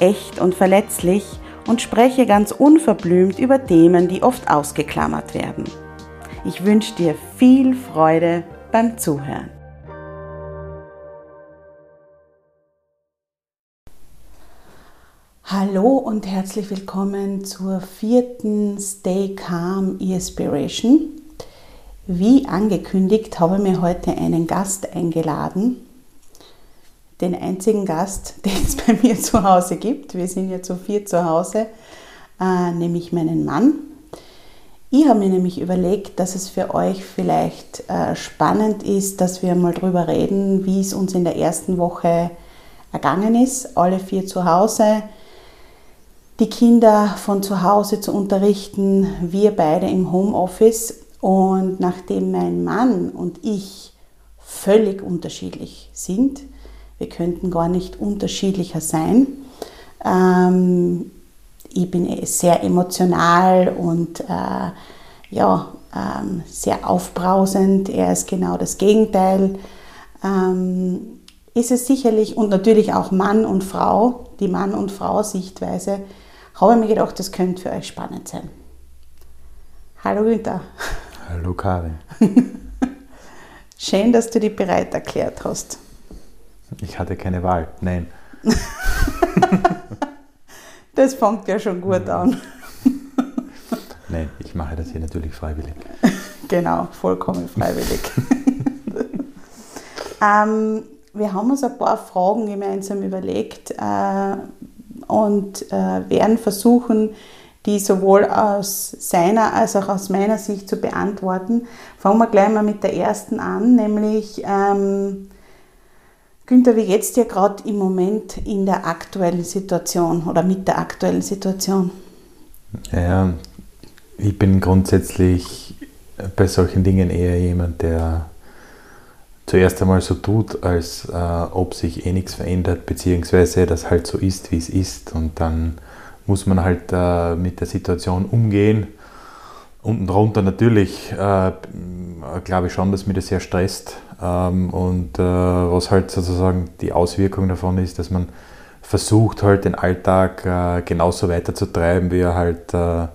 echt und verletzlich und spreche ganz unverblümt über Themen, die oft ausgeklammert werden. Ich wünsche dir viel Freude beim Zuhören. Hallo und herzlich willkommen zur vierten Stay Calm Inspiration. Wie angekündigt habe ich mir heute einen Gast eingeladen, den einzigen Gast, den es bei mir zu Hause gibt. Wir sind ja zu vier zu Hause, äh, nämlich meinen Mann. Ich habe mir nämlich überlegt, dass es für euch vielleicht äh, spannend ist, dass wir mal darüber reden, wie es uns in der ersten Woche ergangen ist. Alle vier zu Hause, die Kinder von zu Hause zu unterrichten, wir beide im Homeoffice. Und nachdem mein Mann und ich völlig unterschiedlich sind, wir könnten gar nicht unterschiedlicher sein. Ähm, ich bin eh sehr emotional und äh, ja, ähm, sehr aufbrausend. Er ist genau das Gegenteil. Ähm, ist es sicherlich und natürlich auch Mann und Frau, die Mann- und Frau-Sichtweise, habe ich mir gedacht, das könnte für euch spannend sein. Hallo Günther. Hallo Karin. Schön, dass du dich bereit erklärt hast. Ich hatte keine Wahl, nein. das fängt ja schon gut an. Nein, ich mache das hier natürlich freiwillig. Genau, vollkommen freiwillig. ähm, wir haben uns ein paar Fragen gemeinsam überlegt äh, und äh, werden versuchen, die sowohl aus seiner als auch aus meiner Sicht zu beantworten. Fangen wir gleich mal mit der ersten an, nämlich ähm, Günther, wie es dir gerade im Moment in der aktuellen Situation oder mit der aktuellen Situation? Ja, ich bin grundsätzlich bei solchen Dingen eher jemand, der zuerst einmal so tut, als äh, ob sich eh nichts verändert, beziehungsweise das halt so ist, wie es ist. Und dann muss man halt äh, mit der Situation umgehen. Unten drunter natürlich äh, glaube ich schon, dass mich das sehr stresst, ähm, und äh, was halt sozusagen die Auswirkung davon ist, dass man versucht halt den Alltag äh, genauso weiterzutreiben, wie er halt äh,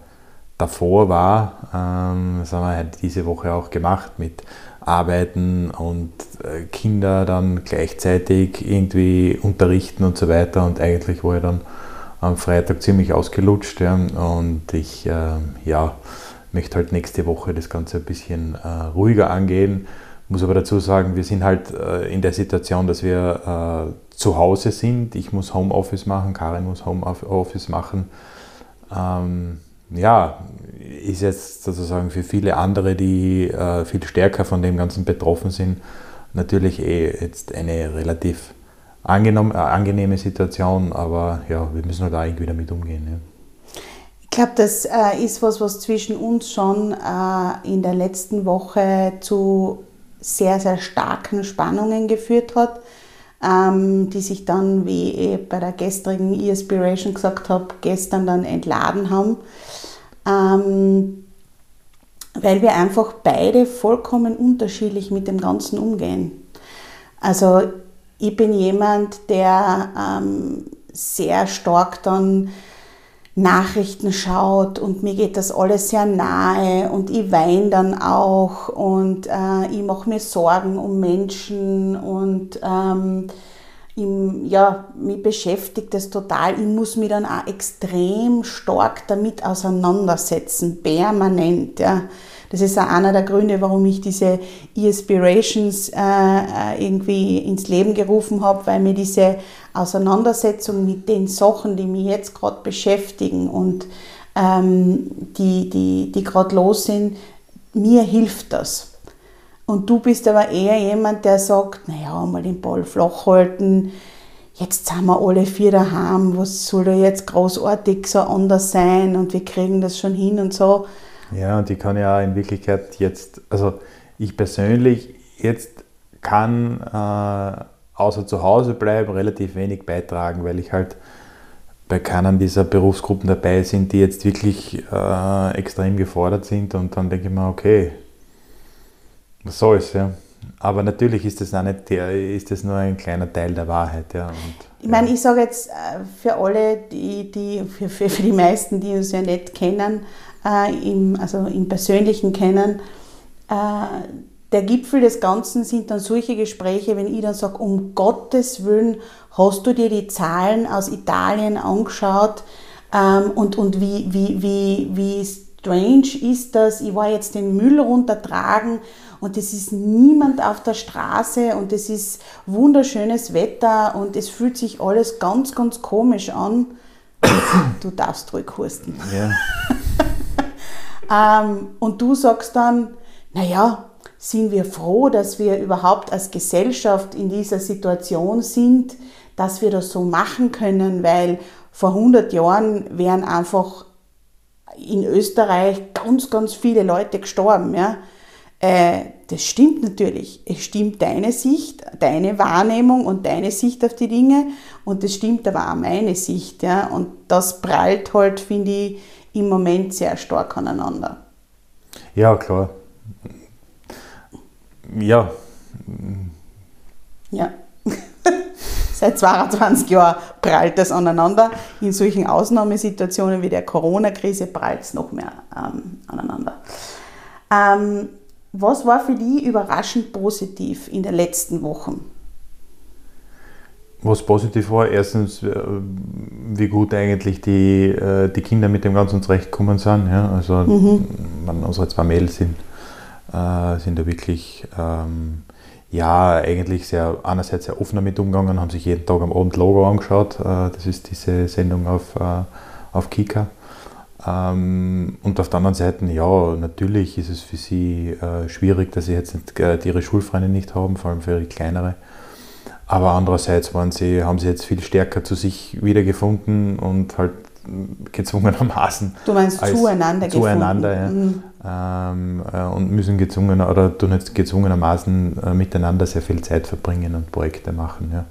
davor war. Ähm, das haben wir halt diese Woche auch gemacht mit Arbeiten und äh, Kinder dann gleichzeitig irgendwie unterrichten und so weiter. Und eigentlich war ich dann am Freitag ziemlich ausgelutscht. Ja, und ich äh, ja, möchte halt nächste Woche das Ganze ein bisschen äh, ruhiger angehen muss aber dazu sagen, wir sind halt äh, in der Situation, dass wir äh, zu Hause sind. Ich muss Homeoffice machen, Karin muss Homeoffice machen. Ähm, ja, ist jetzt sozusagen für viele andere, die äh, viel stärker von dem Ganzen betroffen sind, natürlich eh jetzt eine relativ äh, angenehme Situation, aber ja, wir müssen halt auch irgendwie damit umgehen. Ja. Ich glaube, das äh, ist was, was zwischen uns schon äh, in der letzten Woche zu sehr, sehr starken Spannungen geführt hat, ähm, die sich dann, wie ich bei der gestrigen E-Aspiration gesagt habe, gestern dann entladen haben, ähm, weil wir einfach beide vollkommen unterschiedlich mit dem Ganzen umgehen. Also ich bin jemand, der ähm, sehr stark dann Nachrichten schaut und mir geht das alles sehr nahe und ich weine dann auch und äh, ich mache mir Sorgen um Menschen und ähm, im, ja, mich beschäftigt das total. Ich muss mich dann auch extrem stark damit auseinandersetzen, permanent. Ja. Das ist auch einer der Gründe, warum ich diese E-Aspirations äh, äh, irgendwie ins Leben gerufen habe, weil mir diese Auseinandersetzung mit den Sachen, die mich jetzt gerade beschäftigen und ähm, die, die, die gerade los sind, mir hilft das. Und du bist aber eher jemand, der sagt, naja, mal den Ball flach halten, jetzt sind wir alle vier daheim, was soll da jetzt großartig so anders sein und wir kriegen das schon hin und so. Ja, und ich kann ja in Wirklichkeit jetzt, also ich persönlich jetzt kann äh, außer zu Hause bleiben relativ wenig beitragen, weil ich halt bei keiner dieser Berufsgruppen dabei sind, die jetzt wirklich äh, extrem gefordert sind und dann denke ich mir, okay, was soll's, ja. Aber natürlich ist das, auch nicht der, ist das nur ein kleiner Teil der Wahrheit. Ja. Und, ich meine, ich sage jetzt äh, für alle, die, die für, für, für die meisten, die uns ja nicht kennen, äh, im, also im Persönlichen kennen, äh, der Gipfel des Ganzen sind dann solche Gespräche, wenn ich dann sage, um Gottes Willen, hast du dir die Zahlen aus Italien angeschaut ähm, und, und wie, wie, wie, wie strange ist das? Ich war jetzt den Müll runtertragen und es ist niemand auf der Straße und es ist wunderschönes Wetter und es fühlt sich alles ganz, ganz komisch an. Du darfst ruhig husten. Ja. ähm, und du sagst dann, naja, sind wir froh, dass wir überhaupt als Gesellschaft in dieser Situation sind, dass wir das so machen können, weil vor 100 Jahren wären einfach in Österreich ganz, ganz viele Leute gestorben. Ja? Äh, das stimmt natürlich. Es stimmt deine Sicht, deine Wahrnehmung und deine Sicht auf die Dinge und es stimmt aber auch meine Sicht. Ja? Und das prallt halt, finde ich, im Moment sehr stark aneinander. Ja, klar. Ja. Ja. Seit 22 Jahren prallt das aneinander. In solchen Ausnahmesituationen wie der Corona-Krise prallt es noch mehr ähm, aneinander. Ähm, was war für dich überraschend positiv in den letzten Wochen? Was positiv war, erstens, äh, wie gut eigentlich die, äh, die Kinder mit dem Ganzen zurechtgekommen sind. Ja? Also mhm. man, unsere zwei Mädels sind, äh, sind da wirklich ähm, ja, eigentlich sehr, einerseits sehr offen damit umgegangen, haben sich jeden Tag am Abend Logo angeschaut. Äh, das ist diese Sendung auf, äh, auf Kika. Ähm, und auf der anderen Seite, ja, natürlich ist es für sie schwierig, dass sie jetzt ihre Schulfreunde nicht haben, vor allem für die kleinere. Aber andererseits waren sie, haben sie jetzt viel stärker zu sich wiedergefunden und halt gezwungenermaßen. Du meinst zueinander Zueinander, ja. Mhm. Ähm, äh, und müssen gezwungen oder tun jetzt gezwungenermaßen äh, miteinander sehr viel Zeit verbringen und Projekte machen. Ja.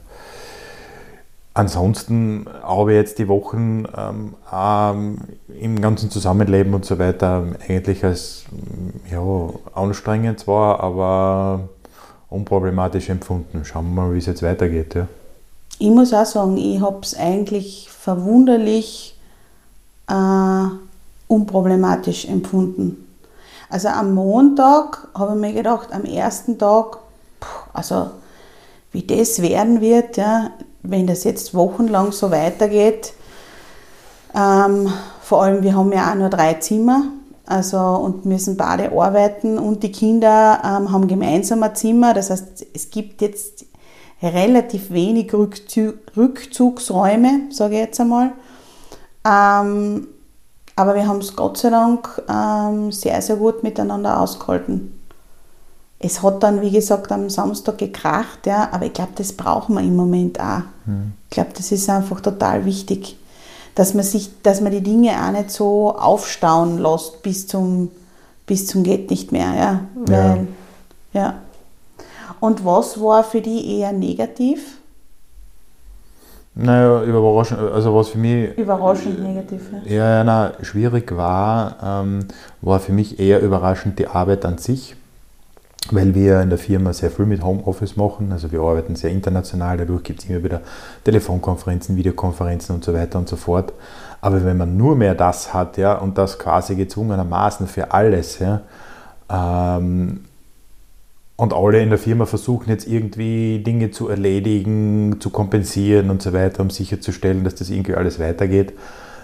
Ansonsten habe ich jetzt die Wochen ähm, ähm, im ganzen Zusammenleben und so weiter eigentlich als ja, anstrengend zwar, aber unproblematisch empfunden. Schauen wir mal, wie es jetzt weitergeht. Ja. Ich muss auch sagen, ich habe es eigentlich verwunderlich äh, unproblematisch empfunden. Also am Montag habe ich mir gedacht, am ersten Tag, also wie das werden wird, ja, wenn das jetzt wochenlang so weitergeht. Ähm, vor allem, wir haben ja auch nur drei Zimmer also, und müssen beide arbeiten und die Kinder ähm, haben gemeinsam ein Zimmer. Das heißt, es gibt jetzt relativ wenig Rückzug, Rückzugsräume, sage ich jetzt einmal. Ähm, aber wir haben es Gott sei Dank ähm, sehr, sehr gut miteinander ausgehalten. Es hat dann, wie gesagt, am Samstag gekracht, ja, aber ich glaube, das brauchen wir im Moment auch. Mhm. Ich glaube, das ist einfach total wichtig, dass man, sich, dass man die Dinge auch nicht so aufstauen lässt bis zum, bis zum geht nicht mehr. Ja, Weil, ja. ja. Und was war für die eher negativ? Naja, überraschend, also was für mich. Überraschend negativ, ja. Ja, ja nein, schwierig war, ähm, war für mich eher überraschend die Arbeit an sich, weil wir in der Firma sehr viel mit Homeoffice machen. Also wir arbeiten sehr international, dadurch gibt es immer wieder Telefonkonferenzen, Videokonferenzen und so weiter und so fort. Aber wenn man nur mehr das hat, ja, und das quasi gezwungenermaßen für alles, ja, ähm, und alle in der Firma versuchen jetzt irgendwie Dinge zu erledigen, zu kompensieren und so weiter, um sicherzustellen, dass das irgendwie alles weitergeht.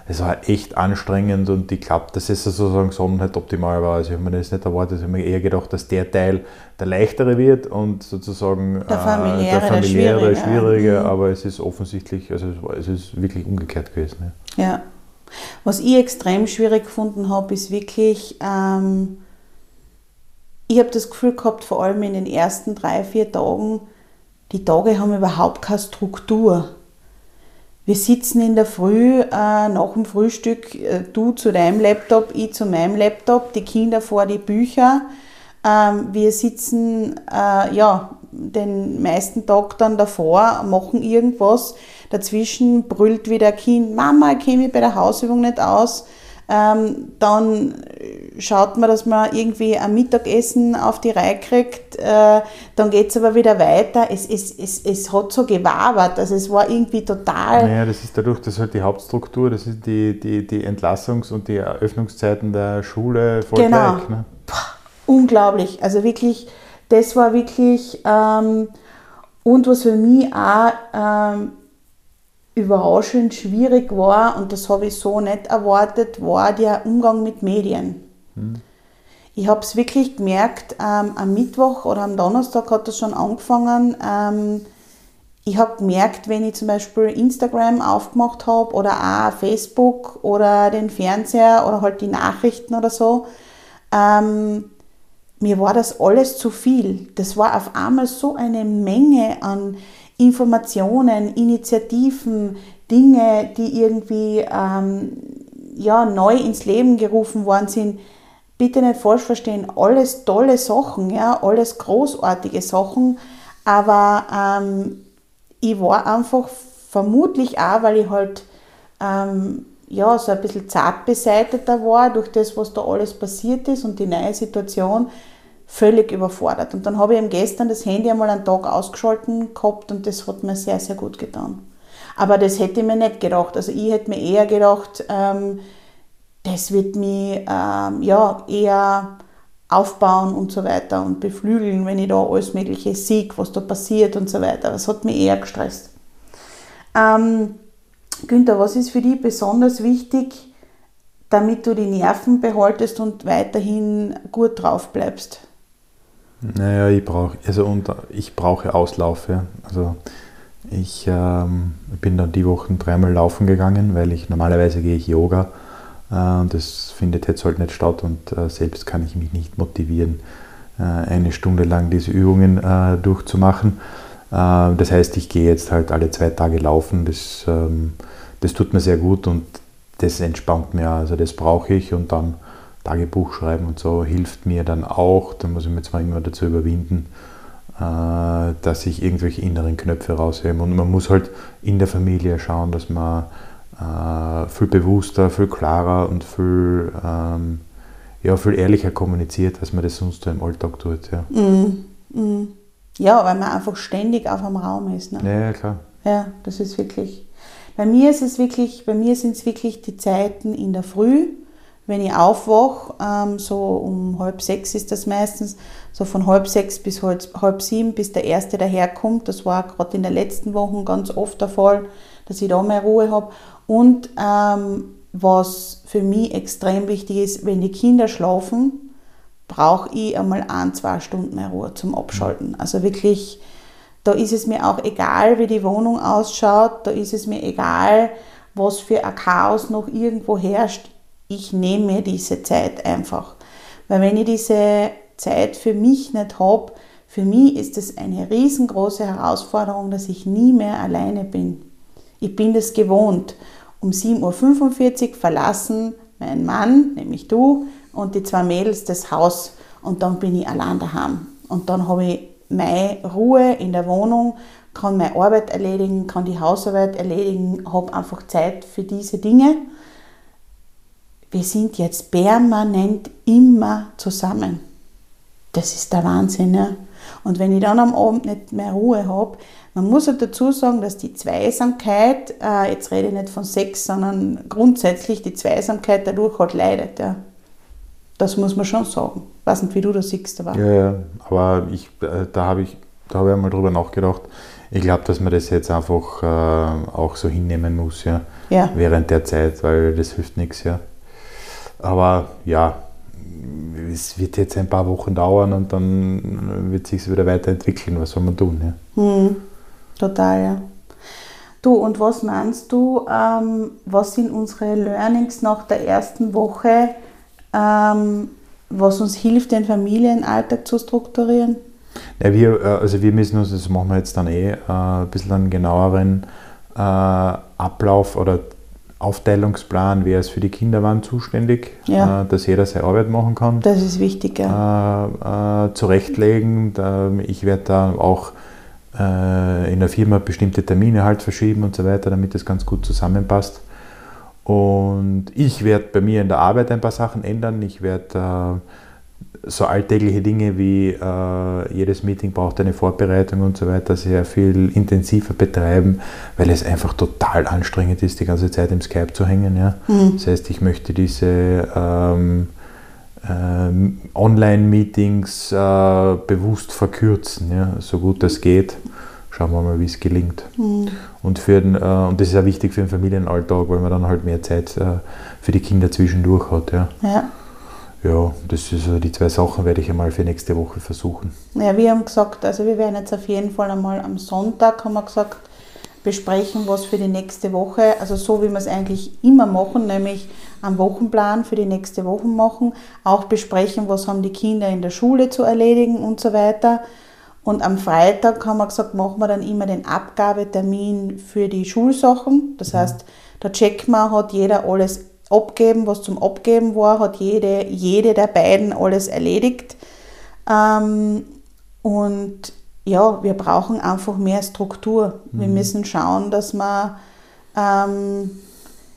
Es war echt anstrengend und ich glaube, dass es sozusagen so nicht optimal war. Also ich habe mir das nicht erwartet, ich habe mir eher gedacht, dass der Teil der leichtere wird und sozusagen der familiäre, äh, der, familiäre der schwierige, schwierige mhm. aber es ist offensichtlich, also es ist wirklich umgekehrt gewesen. Ja. ja. Was ich extrem schwierig gefunden habe, ist wirklich, ähm, ich habe das Gefühl gehabt, vor allem in den ersten drei, vier Tagen, die Tage haben überhaupt keine Struktur. Wir sitzen in der Früh äh, nach dem Frühstück, äh, du zu deinem Laptop, ich zu meinem Laptop, die Kinder vor die Bücher. Ähm, wir sitzen äh, ja, den meisten Tag dann davor, machen irgendwas. Dazwischen brüllt wieder ein Kind, Mama, ich mich bei der Hausübung nicht aus. Ähm, dann schaut man, dass man irgendwie ein Mittagessen auf die Reihe kriegt. Äh, dann geht es aber wieder weiter. Es, es, es, es hat so gewabert. Also es war irgendwie total. Naja, das ist dadurch, dass halt die Hauptstruktur, das sind die, die, die Entlassungs- und die Eröffnungszeiten der Schule voll genau. gleich. Ne? unglaublich. Also wirklich, das war wirklich. Ähm, und was für mich auch ähm, überraschend schwierig war, und das habe ich so nicht erwartet, war der Umgang mit Medien. Hm. Ich habe es wirklich gemerkt, ähm, am Mittwoch oder am Donnerstag hat das schon angefangen. Ähm, ich habe gemerkt, wenn ich zum Beispiel Instagram aufgemacht habe oder auch Facebook oder den Fernseher oder halt die Nachrichten oder so, ähm, mir war das alles zu viel. Das war auf einmal so eine Menge an Informationen, Initiativen, Dinge, die irgendwie ähm, ja, neu ins Leben gerufen worden sind. Bitte nicht falsch verstehen, alles tolle Sachen, ja, alles großartige Sachen, aber ähm, ich war einfach vermutlich auch, weil ich halt ähm, ja, so ein bisschen zart beseiteter war durch das, was da alles passiert ist und die neue Situation, völlig überfordert. Und dann habe ich eben gestern das Handy einmal einen Tag ausgeschalten gehabt und das hat mir sehr, sehr gut getan. Aber das hätte ich mir nicht gedacht. Also ich hätte mir eher gedacht, ähm, das wird mich ähm, ja, eher aufbauen und so weiter und beflügeln, wenn ich da alles Mögliche sehe, was da passiert und so weiter. Das hat mich eher gestresst. Ähm, Günther, was ist für dich besonders wichtig, damit du die Nerven behaltest und weiterhin gut drauf bleibst? Naja, ich brauche also ich brauche Auslauf. Ja. Also ich ähm, bin dann die Wochen dreimal laufen gegangen, weil ich normalerweise gehe ich Yoga äh, und das findet jetzt halt nicht statt und äh, selbst kann ich mich nicht motivieren, äh, eine Stunde lang diese Übungen äh, durchzumachen. Äh, das heißt, ich gehe jetzt halt alle zwei Tage laufen. Das, ähm, das tut mir sehr gut und das entspannt mir. Also das brauche ich und dann Tagebuch schreiben und so hilft mir dann auch. Da muss ich mir zwar immer dazu überwinden, äh, dass ich irgendwelche inneren Knöpfe raushebe. Und man muss halt in der Familie schauen, dass man äh, viel bewusster, viel klarer und viel, ähm, ja, viel ehrlicher kommuniziert, als man das sonst so im Alltag tut. Ja. Mm, mm. ja, weil man einfach ständig auf einem Raum ist. Ne? Ja, ja, klar. Ja, das ist wirklich. Bei mir ist es wirklich, bei mir sind es wirklich die Zeiten in der Früh, wenn ich aufwache, ähm, so um halb sechs ist das meistens, so von halb sechs bis halb, halb sieben, bis der Erste daherkommt. Das war gerade in den letzten Wochen ganz oft der Fall, dass ich da mehr Ruhe habe. Und ähm, was für mich extrem wichtig ist, wenn die Kinder schlafen, brauche ich einmal ein, zwei Stunden mehr Ruhe zum Abschalten. Also wirklich, da ist es mir auch egal, wie die Wohnung ausschaut, da ist es mir egal, was für ein Chaos noch irgendwo herrscht ich nehme mir diese Zeit einfach. Weil wenn ich diese Zeit für mich nicht habe, für mich ist es eine riesengroße Herausforderung, dass ich nie mehr alleine bin. Ich bin das gewohnt. Um 7.45 Uhr verlassen mein Mann, nämlich du, und die zwei Mädels das Haus und dann bin ich allein daheim. Und dann habe ich meine Ruhe in der Wohnung, kann meine Arbeit erledigen, kann die Hausarbeit erledigen, habe einfach Zeit für diese Dinge wir sind jetzt permanent immer zusammen. Das ist der Wahnsinn. Ja? Und wenn ich dann am Abend nicht mehr Ruhe habe, man muss halt dazu sagen, dass die Zweisamkeit, äh, jetzt rede ich nicht von Sex, sondern grundsätzlich die Zweisamkeit dadurch halt leidet. Ja. Das muss man schon sagen. Ich weiß nicht, wie du das siehst, aber. Ja, ja, aber ich, äh, da habe ich, da habe ich einmal drüber nachgedacht. Ich glaube, dass man das jetzt einfach äh, auch so hinnehmen muss, ja, Ja. während der Zeit, weil das hilft nichts, ja. Aber ja, es wird jetzt ein paar Wochen dauern und dann wird sich wieder weiterentwickeln. Was soll man tun? Ja? Hm, total, ja. Du, und was meinst du, ähm, was sind unsere Learnings nach der ersten Woche, ähm, was uns hilft, den Familienalltag zu strukturieren? Ja, wir, äh, also wir müssen uns, das machen wir jetzt dann eh, äh, ein bisschen einen genaueren äh, Ablauf oder Aufteilungsplan, wer ist für die Kinder wann zuständig, Ja. äh, dass jeder seine Arbeit machen kann. Das ist wichtig, ja. äh, äh, zurechtlegen. Ich werde da auch äh, in der Firma bestimmte Termine halt verschieben und so weiter, damit das ganz gut zusammenpasst. Und ich werde bei mir in der Arbeit ein paar Sachen ändern. Ich werde äh, so alltägliche Dinge wie äh, jedes Meeting braucht eine Vorbereitung und so weiter sehr viel intensiver betreiben, weil es einfach total anstrengend ist, die ganze Zeit im Skype zu hängen. Ja? Das heißt, ich möchte diese ähm, ähm, Online-Meetings äh, bewusst verkürzen, ja, so gut es geht. Schauen wir mal, wie es gelingt. Und, für den, äh, und das ist auch wichtig für den Familienalltag, weil man dann halt mehr Zeit äh, für die Kinder zwischendurch hat. Ja. ja. Ja, das ist die zwei Sachen, werde ich einmal für nächste Woche versuchen. Ja, wir haben gesagt, also wir werden jetzt auf jeden Fall einmal am Sonntag, haben wir gesagt, besprechen, was für die nächste Woche, also so wie wir es eigentlich immer machen, nämlich einen Wochenplan für die nächste Woche machen, auch besprechen, was haben die Kinder in der Schule zu erledigen und so weiter. Und am Freitag haben wir gesagt, machen wir dann immer den Abgabetermin für die Schulsachen. Das heißt, da checken wir, hat jeder alles abgeben, was zum Abgeben war, hat jede, jede der beiden alles erledigt. Ähm, und ja, wir brauchen einfach mehr Struktur. Wir müssen schauen, dass wir ähm,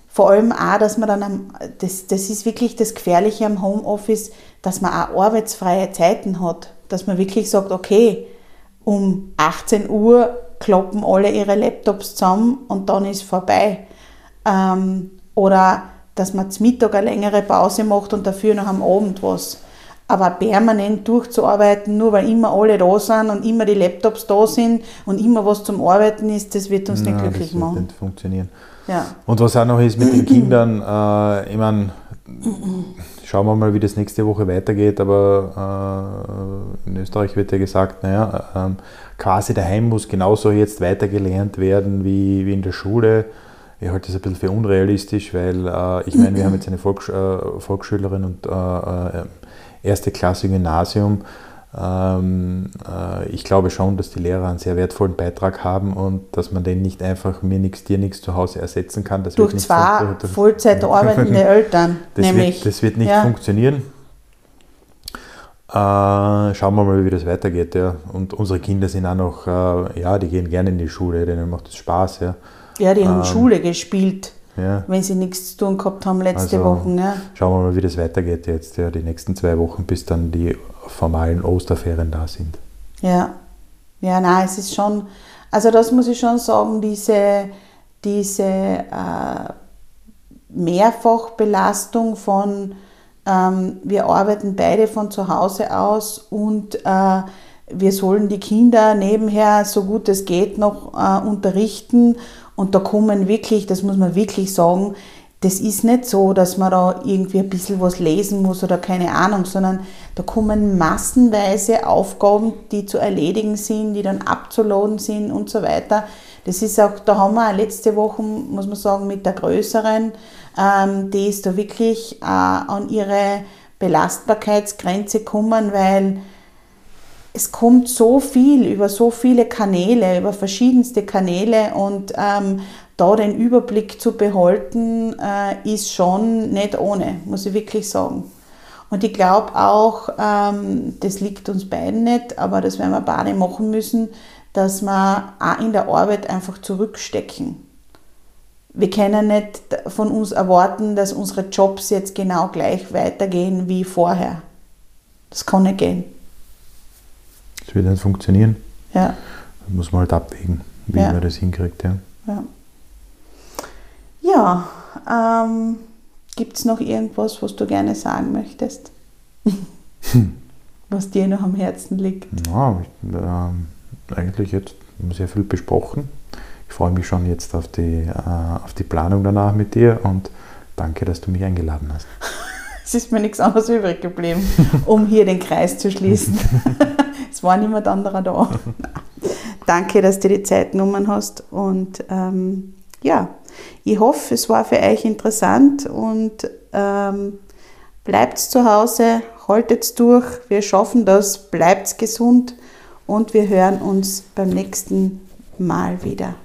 vor allem auch, dass man dann, am, das, das ist wirklich das Gefährliche am Homeoffice, dass man auch arbeitsfreie Zeiten hat. Dass man wirklich sagt, okay, um 18 Uhr kloppen alle ihre Laptops zusammen und dann ist vorbei. Ähm, oder dass man zum Mittag eine längere Pause macht und dafür noch am Abend was. Aber permanent durchzuarbeiten, nur weil immer alle da sind und immer die Laptops da sind und immer was zum Arbeiten ist, das wird uns nicht Nein, glücklich das wird machen. nicht funktionieren. Ja. Und was auch noch ist mit den Kindern, äh, ich meine, schauen wir mal, wie das nächste Woche weitergeht, aber äh, in Österreich wird ja gesagt, naja, ähm, quasi daheim muss genauso jetzt weitergelernt werden wie, wie in der Schule. Ich halte das ein bisschen für unrealistisch, weil äh, ich meine, wir haben jetzt eine Volks äh, Volksschülerin und äh, äh, erste Klasse Gymnasium. Ähm, äh, ich glaube schon, dass die Lehrer einen sehr wertvollen Beitrag haben und dass man den nicht einfach mir nichts, dir nichts zu Hause ersetzen kann. Das Durch zwei Vollzeit arbeitende Eltern, das nämlich. Wird, das wird nicht ja. funktionieren. Äh, schauen wir mal, wie das weitergeht. Ja. Und unsere Kinder sind auch noch, äh, ja, die gehen gerne in die Schule, denen macht es Spaß. Ja. Ja, die haben Ähm, Schule gespielt, Ja. wenn sie nichts zu tun gehabt haben letzte Also, Woche. Ja. Schauen wir mal, wie das weitergeht jetzt, ja, die nächsten zwei Wochen, bis dann die formalen Osterferien da sind. Ja, ja, nein, es ist schon, also das muss ich schon sagen, diese, diese äh, Mehrfachbelastung von, ähm, wir arbeiten beide von zu Hause aus und äh, wir sollen die Kinder nebenher so gut es geht noch äh, unterrichten und da kommen wirklich, das muss man wirklich sagen, das ist nicht so, dass man da irgendwie ein bisschen was lesen muss oder keine Ahnung, sondern da kommen massenweise Aufgaben, die zu erledigen sind, die dann abzuladen sind und so weiter. Das ist auch, da haben wir letzte Woche, muss man sagen, mit der größeren, ähm, die ist da wirklich äh, an ihre Belastbarkeitsgrenze gekommen, weil es kommt so viel über so viele Kanäle, über verschiedenste Kanäle und ähm, da den Überblick zu behalten, äh, ist schon nicht ohne, muss ich wirklich sagen. Und ich glaube auch, ähm, das liegt uns beiden nicht, aber das werden wir beide machen müssen, dass wir auch in der Arbeit einfach zurückstecken. Wir können nicht von uns erwarten, dass unsere Jobs jetzt genau gleich weitergehen wie vorher. Das kann nicht gehen. Das wird nicht funktionieren. Ja. Da muss man halt abwägen, wie Ja. man das hinkriegt. Ja. Ja, ja ähm, gibt es noch irgendwas, was du gerne sagen möchtest? Was dir noch am Herzen liegt? Ja, ich, äh, eigentlich jetzt sehr viel besprochen. Ich freue mich schon jetzt auf die, äh, auf die Planung danach mit dir und danke, dass du mich eingeladen hast. es ist mir nichts anderes übrig geblieben, um hier den Kreis zu schließen. es war niemand anderer da. Danke, dass du die Zeit genommen hast und ähm, ja, ich hoffe, es war für euch interessant und ähm, bleibt zu Hause, haltet durch, wir schaffen das, bleibt gesund und wir hören uns beim nächsten Mal wieder.